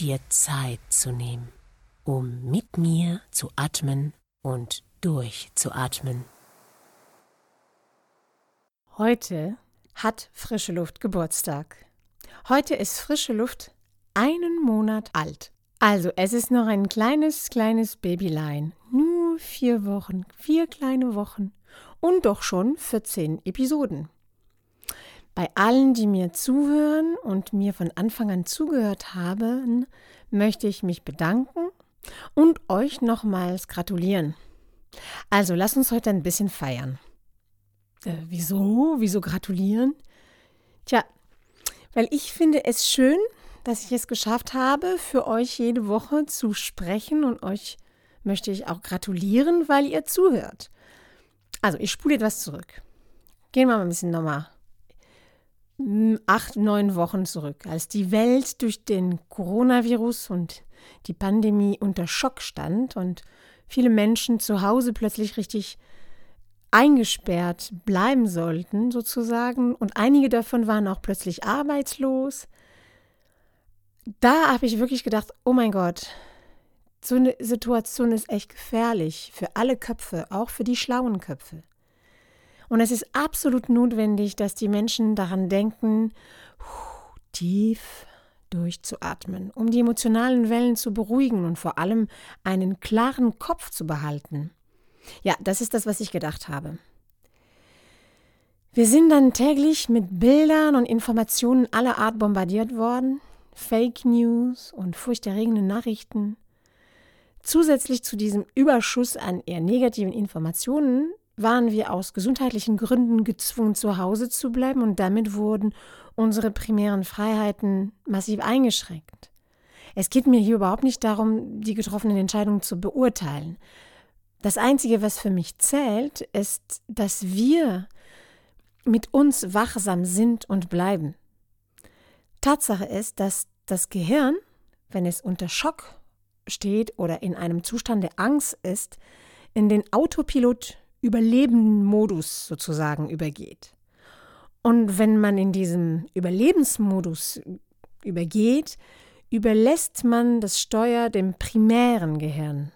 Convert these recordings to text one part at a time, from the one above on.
dir Zeit zu nehmen, um mit mir zu atmen und durchzuatmen. Heute hat Frische Luft Geburtstag. Heute ist Frische Luft einen Monat alt. Also es ist noch ein kleines, kleines Babylein. Nur vier Wochen, vier kleine Wochen und doch schon 14 Episoden. Bei allen, die mir zuhören und mir von Anfang an zugehört haben, möchte ich mich bedanken und euch nochmals gratulieren. Also lasst uns heute ein bisschen feiern. Äh, wieso? Wieso gratulieren? Tja, weil ich finde es schön, dass ich es geschafft habe, für euch jede Woche zu sprechen und euch möchte ich auch gratulieren, weil ihr zuhört. Also, ich spule etwas zurück. Gehen wir mal ein bisschen nochmal acht, neun Wochen zurück, als die Welt durch den Coronavirus und die Pandemie unter Schock stand und viele Menschen zu Hause plötzlich richtig eingesperrt bleiben sollten, sozusagen, und einige davon waren auch plötzlich arbeitslos. Da habe ich wirklich gedacht, oh mein Gott, so eine Situation ist echt gefährlich für alle Köpfe, auch für die schlauen Köpfe. Und es ist absolut notwendig, dass die Menschen daran denken, tief durchzuatmen, um die emotionalen Wellen zu beruhigen und vor allem einen klaren Kopf zu behalten. Ja, das ist das, was ich gedacht habe. Wir sind dann täglich mit Bildern und Informationen aller Art bombardiert worden, Fake News und furchterregende Nachrichten. Zusätzlich zu diesem Überschuss an eher negativen Informationen waren wir aus gesundheitlichen Gründen gezwungen, zu Hause zu bleiben und damit wurden unsere primären Freiheiten massiv eingeschränkt. Es geht mir hier überhaupt nicht darum, die getroffenen Entscheidungen zu beurteilen. Das Einzige, was für mich zählt, ist, dass wir mit uns wachsam sind und bleiben. Tatsache ist, dass das Gehirn, wenn es unter Schock steht oder in einem Zustand der Angst ist, in den Autopilot Überlebensmodus sozusagen übergeht. Und wenn man in diesem Überlebensmodus übergeht, überlässt man das Steuer dem primären Gehirn,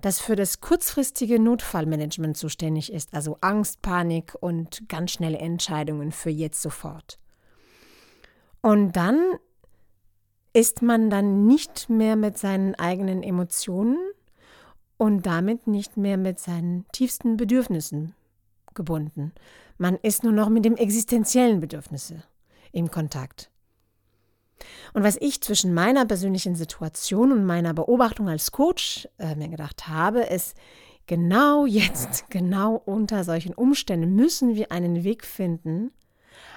das für das kurzfristige Notfallmanagement zuständig ist, also Angst, Panik und ganz schnelle Entscheidungen für jetzt sofort. Und dann ist man dann nicht mehr mit seinen eigenen Emotionen und damit nicht mehr mit seinen tiefsten Bedürfnissen gebunden. Man ist nur noch mit dem existenziellen Bedürfnisse im Kontakt. Und was ich zwischen meiner persönlichen Situation und meiner Beobachtung als Coach äh, mir gedacht habe, ist, genau jetzt, genau unter solchen Umständen müssen wir einen Weg finden,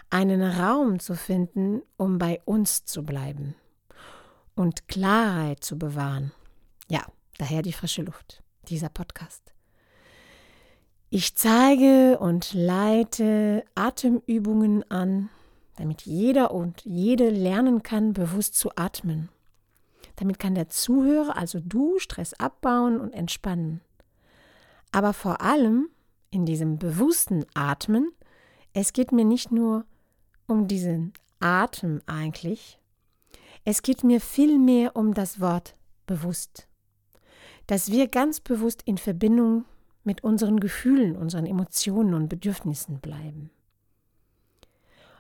einen Raum zu finden, um bei uns zu bleiben und Klarheit zu bewahren. Ja, Daher die frische Luft, dieser Podcast. Ich zeige und leite Atemübungen an, damit jeder und jede lernen kann, bewusst zu atmen. Damit kann der Zuhörer, also du, Stress abbauen und entspannen. Aber vor allem in diesem bewussten Atmen, es geht mir nicht nur um diesen Atem eigentlich, es geht mir vielmehr um das Wort bewusst dass wir ganz bewusst in Verbindung mit unseren Gefühlen, unseren Emotionen und Bedürfnissen bleiben.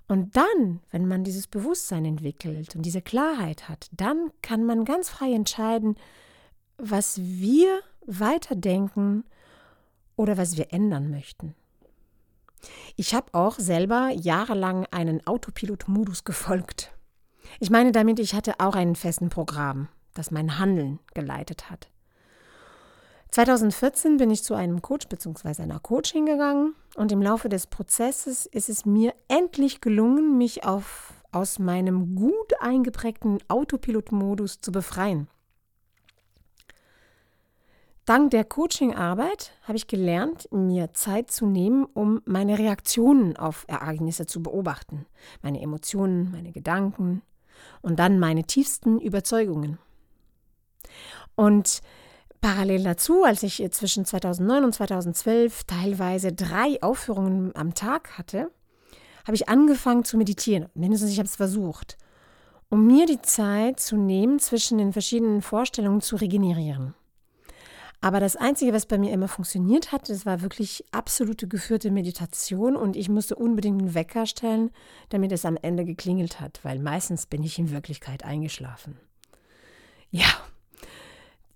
Und dann, wenn man dieses Bewusstsein entwickelt und diese Klarheit hat, dann kann man ganz frei entscheiden, was wir weiterdenken oder was wir ändern möchten. Ich habe auch selber jahrelang einen Autopilot-Modus gefolgt. Ich meine damit, ich hatte auch einen festen Programm, das mein Handeln geleitet hat. 2014 bin ich zu einem Coach bzw. einer Coaching gegangen und im Laufe des Prozesses ist es mir endlich gelungen, mich auf, aus meinem gut eingeprägten Autopilot-Modus zu befreien. Dank der Coachingarbeit habe ich gelernt, mir Zeit zu nehmen, um meine Reaktionen auf Ereignisse zu beobachten, meine Emotionen, meine Gedanken und dann meine tiefsten Überzeugungen. Und parallel dazu, als ich zwischen 2009 und 2012 teilweise drei Aufführungen am Tag hatte, habe ich angefangen zu meditieren. Mindestens ich habe es versucht, um mir die Zeit zu nehmen, zwischen den verschiedenen Vorstellungen zu regenerieren. Aber das Einzige, was bei mir immer funktioniert hat, das war wirklich absolute geführte Meditation und ich musste unbedingt einen Wecker stellen, damit es am Ende geklingelt hat, weil meistens bin ich in Wirklichkeit eingeschlafen. Ja,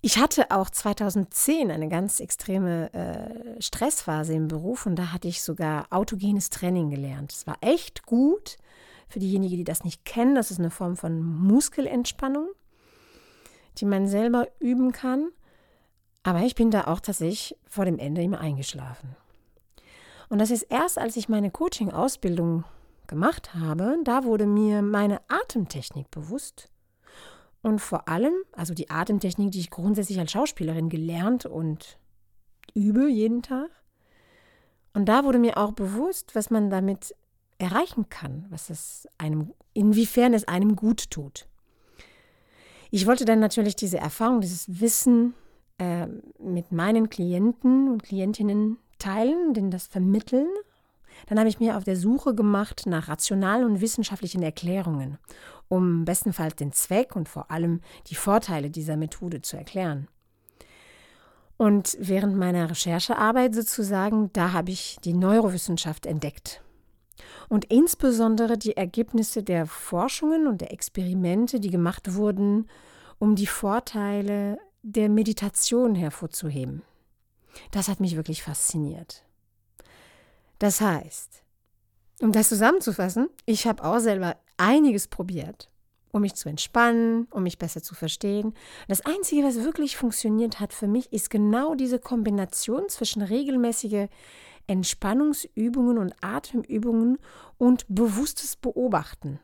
ich hatte auch 2010 eine ganz extreme äh, Stressphase im Beruf und da hatte ich sogar autogenes Training gelernt. Es war echt gut. Für diejenigen, die das nicht kennen, das ist eine Form von Muskelentspannung, die man selber üben kann. Aber ich bin da auch tatsächlich vor dem Ende immer eingeschlafen. Und das ist erst, als ich meine Coaching-Ausbildung gemacht habe, da wurde mir meine Atemtechnik bewusst. Und vor allem, also die Atemtechnik, die ich grundsätzlich als Schauspielerin gelernt und übe jeden Tag. Und da wurde mir auch bewusst, was man damit erreichen kann, was es einem, inwiefern es einem gut tut. Ich wollte dann natürlich diese Erfahrung, dieses Wissen äh, mit meinen Klienten und Klientinnen teilen, denen das vermitteln. Dann habe ich mir auf der Suche gemacht nach rationalen und wissenschaftlichen Erklärungen, um bestenfalls den Zweck und vor allem die Vorteile dieser Methode zu erklären. Und während meiner Recherchearbeit sozusagen, da habe ich die Neurowissenschaft entdeckt. Und insbesondere die Ergebnisse der Forschungen und der Experimente, die gemacht wurden, um die Vorteile der Meditation hervorzuheben. Das hat mich wirklich fasziniert. Das heißt, um das zusammenzufassen, ich habe auch selber einiges probiert, um mich zu entspannen, um mich besser zu verstehen. Das Einzige, was wirklich funktioniert hat für mich, ist genau diese Kombination zwischen regelmäßige Entspannungsübungen und Atemübungen und bewusstes Beobachten.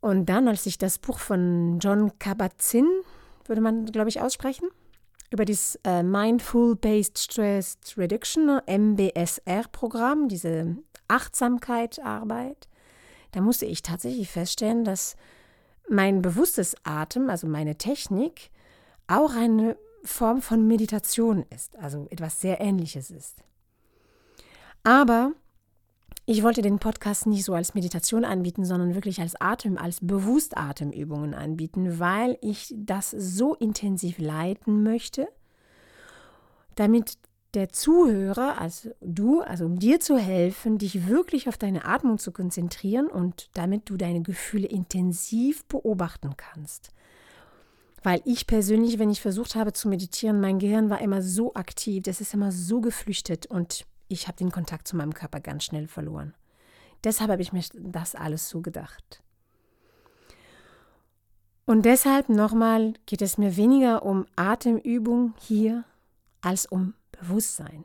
Und dann, als ich das Buch von John Kabat-Zinn würde man, glaube ich, aussprechen, über das äh, Mindful Based Stress Reduction, MBSR-Programm, diese Achtsamkeitsarbeit, da musste ich tatsächlich feststellen, dass mein bewusstes Atem, also meine Technik, auch eine Form von Meditation ist, also etwas sehr Ähnliches ist. Aber ich wollte den Podcast nicht so als Meditation anbieten, sondern wirklich als Atem, als Bewusstatemübungen anbieten, weil ich das so intensiv leiten möchte, damit der Zuhörer, also du, also um dir zu helfen, dich wirklich auf deine Atmung zu konzentrieren und damit du deine Gefühle intensiv beobachten kannst. Weil ich persönlich, wenn ich versucht habe zu meditieren, mein Gehirn war immer so aktiv, das ist immer so geflüchtet und ich habe den Kontakt zu meinem Körper ganz schnell verloren. Deshalb habe ich mir das alles so gedacht. Und deshalb nochmal geht es mir weniger um Atemübung hier als um Bewusstsein.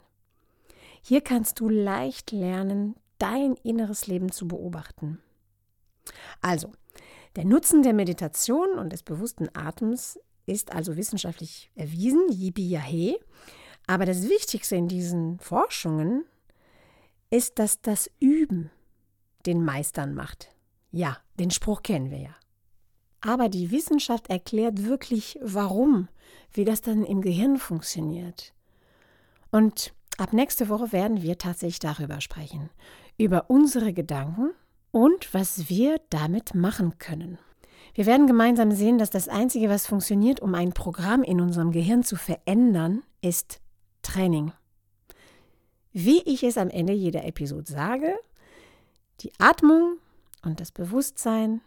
Hier kannst du leicht lernen, dein inneres Leben zu beobachten. Also, der Nutzen der Meditation und des bewussten Atems ist also wissenschaftlich erwiesen, yibi yahe. Aber das Wichtigste in diesen Forschungen ist, dass das Üben den Meistern macht. Ja, den Spruch kennen wir ja. Aber die Wissenschaft erklärt wirklich, warum, wie das dann im Gehirn funktioniert. Und ab nächste Woche werden wir tatsächlich darüber sprechen. Über unsere Gedanken und was wir damit machen können. Wir werden gemeinsam sehen, dass das Einzige, was funktioniert, um ein Programm in unserem Gehirn zu verändern, ist Training. Wie ich es am Ende jeder Episode sage, die Atmung und das Bewusstsein,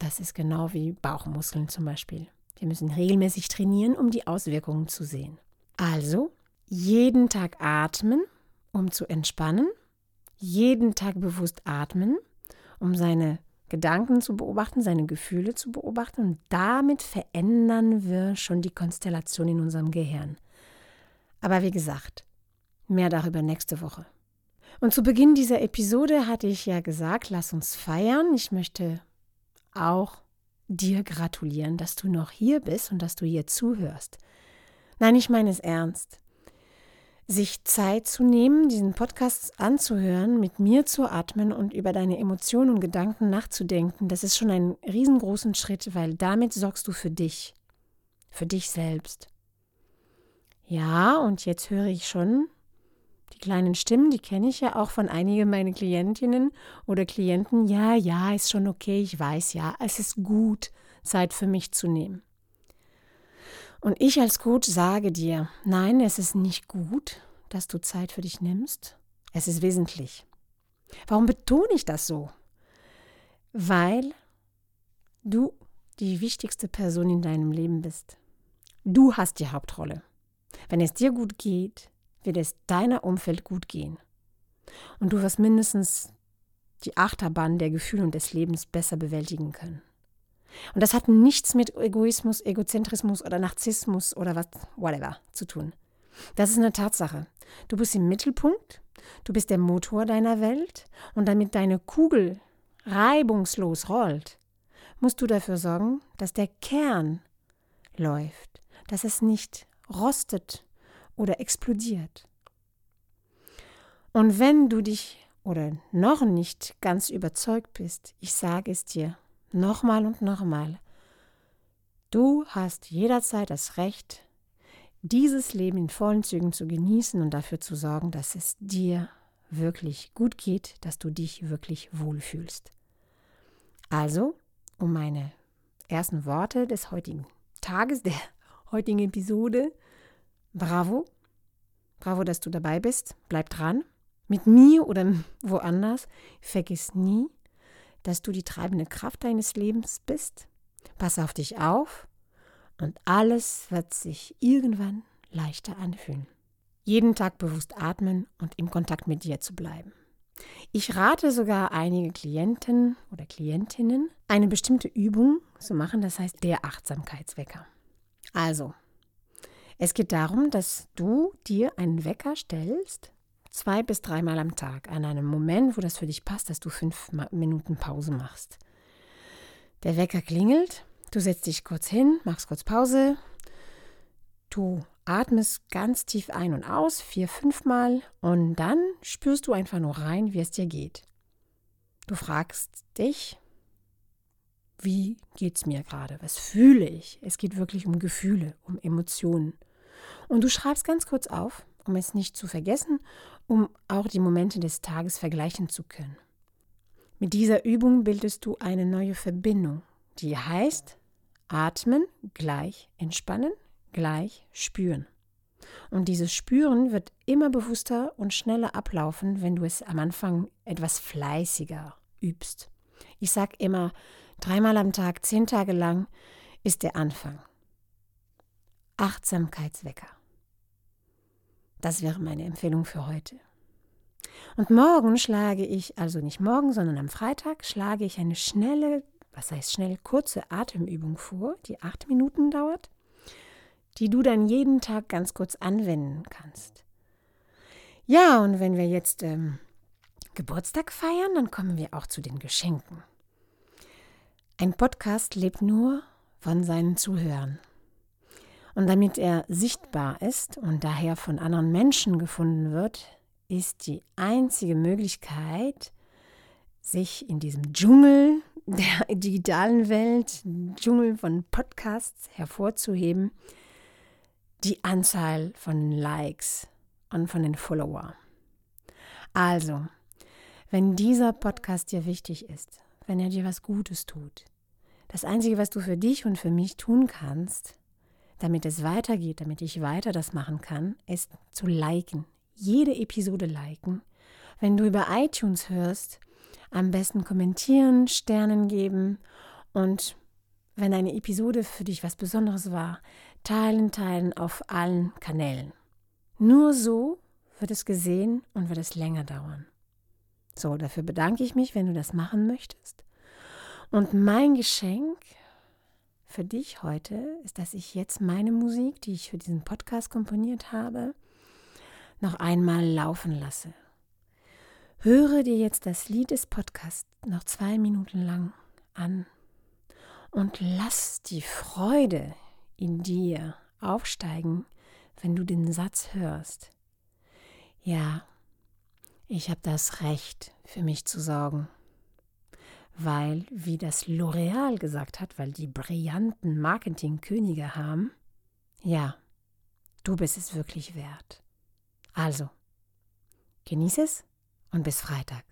das ist genau wie Bauchmuskeln zum Beispiel. Wir müssen regelmäßig trainieren, um die Auswirkungen zu sehen. Also jeden Tag atmen, um zu entspannen, jeden Tag bewusst atmen, um seine Gedanken zu beobachten, seine Gefühle zu beobachten und damit verändern wir schon die Konstellation in unserem Gehirn. Aber wie gesagt, mehr darüber nächste Woche. Und zu Beginn dieser Episode hatte ich ja gesagt, lass uns feiern. Ich möchte auch dir gratulieren, dass du noch hier bist und dass du hier zuhörst. Nein, ich meine es ernst. Sich Zeit zu nehmen, diesen Podcast anzuhören, mit mir zu atmen und über deine Emotionen und Gedanken nachzudenken, das ist schon ein riesengroßen Schritt, weil damit sorgst du für dich, für dich selbst. Ja, und jetzt höre ich schon die kleinen Stimmen, die kenne ich ja auch von einigen meiner Klientinnen oder Klienten. Ja, ja, ist schon okay, ich weiß ja, es ist gut, Zeit für mich zu nehmen. Und ich als Coach sage dir, nein, es ist nicht gut, dass du Zeit für dich nimmst. Es ist wesentlich. Warum betone ich das so? Weil du die wichtigste Person in deinem Leben bist. Du hast die Hauptrolle. Wenn es dir gut geht, wird es deiner Umfeld gut gehen. Und du wirst mindestens die Achterbahn der Gefühle und des Lebens besser bewältigen können. Und das hat nichts mit Egoismus, Egozentrismus oder Narzissmus oder was, whatever zu tun. Das ist eine Tatsache. Du bist im Mittelpunkt, du bist der Motor deiner Welt und damit deine Kugel reibungslos rollt, musst du dafür sorgen, dass der Kern läuft, dass es nicht rostet oder explodiert. Und wenn du dich oder noch nicht ganz überzeugt bist, ich sage es dir, nochmal und nochmal. Du hast jederzeit das Recht, dieses Leben in vollen Zügen zu genießen und dafür zu sorgen, dass es dir wirklich gut geht, dass du dich wirklich wohlfühlst. Also, um meine ersten Worte des heutigen Tages, der heutigen Episode, bravo, bravo, dass du dabei bist, bleib dran, mit mir oder woanders, vergiss nie, dass du die treibende Kraft deines Lebens bist. Pass auf dich auf und alles wird sich irgendwann leichter anfühlen. Jeden Tag bewusst atmen und im Kontakt mit dir zu bleiben. Ich rate sogar einige Klienten oder Klientinnen, eine bestimmte Übung zu machen, das heißt der Achtsamkeitswecker. Also, es geht darum, dass du dir einen Wecker stellst, zwei bis dreimal am Tag an einem Moment, wo das für dich passt, dass du fünf Minuten Pause machst. Der Wecker klingelt, du setzt dich kurz hin, machst kurz Pause, du atmest ganz tief ein und aus, vier, fünfmal und dann spürst du einfach nur rein, wie es dir geht. Du fragst dich, wie geht es mir gerade? Was fühle ich? Es geht wirklich um Gefühle, um Emotionen. Und du schreibst ganz kurz auf, um es nicht zu vergessen, um auch die Momente des Tages vergleichen zu können. Mit dieser Übung bildest du eine neue Verbindung, die heißt Atmen gleich entspannen gleich spüren. Und dieses Spüren wird immer bewusster und schneller ablaufen, wenn du es am Anfang etwas fleißiger übst. Ich sage immer, dreimal am Tag, zehn Tage lang ist der Anfang. Achtsamkeitswecker. Das wäre meine Empfehlung für heute. Und morgen schlage ich, also nicht morgen, sondern am Freitag, schlage ich eine schnelle, was heißt schnell, kurze Atemübung vor, die acht Minuten dauert, die du dann jeden Tag ganz kurz anwenden kannst. Ja, und wenn wir jetzt ähm, Geburtstag feiern, dann kommen wir auch zu den Geschenken. Ein Podcast lebt nur von seinen Zuhörern. Und damit er sichtbar ist und daher von anderen Menschen gefunden wird, ist die einzige Möglichkeit, sich in diesem Dschungel der digitalen Welt, Dschungel von Podcasts hervorzuheben, die Anzahl von Likes und von den Follower. Also, wenn dieser Podcast dir wichtig ist, wenn er dir was Gutes tut, das Einzige, was du für dich und für mich tun kannst, damit es weitergeht, damit ich weiter das machen kann, ist zu liken. Jede Episode liken. Wenn du über iTunes hörst, am besten kommentieren, Sternen geben und wenn eine Episode für dich was Besonderes war, teilen, teilen auf allen Kanälen. Nur so wird es gesehen und wird es länger dauern. So, dafür bedanke ich mich, wenn du das machen möchtest. Und mein Geschenk für dich heute ist, dass ich jetzt meine Musik, die ich für diesen Podcast komponiert habe, noch einmal laufen lasse. Höre dir jetzt das Lied des Podcasts noch zwei Minuten lang an und lass die Freude in dir aufsteigen, wenn du den Satz hörst, ja, ich habe das Recht, für mich zu sorgen. Weil, wie das L'Oreal gesagt hat, weil die brillanten Marketingkönige haben, ja, du bist es wirklich wert. Also, genieße es und bis Freitag.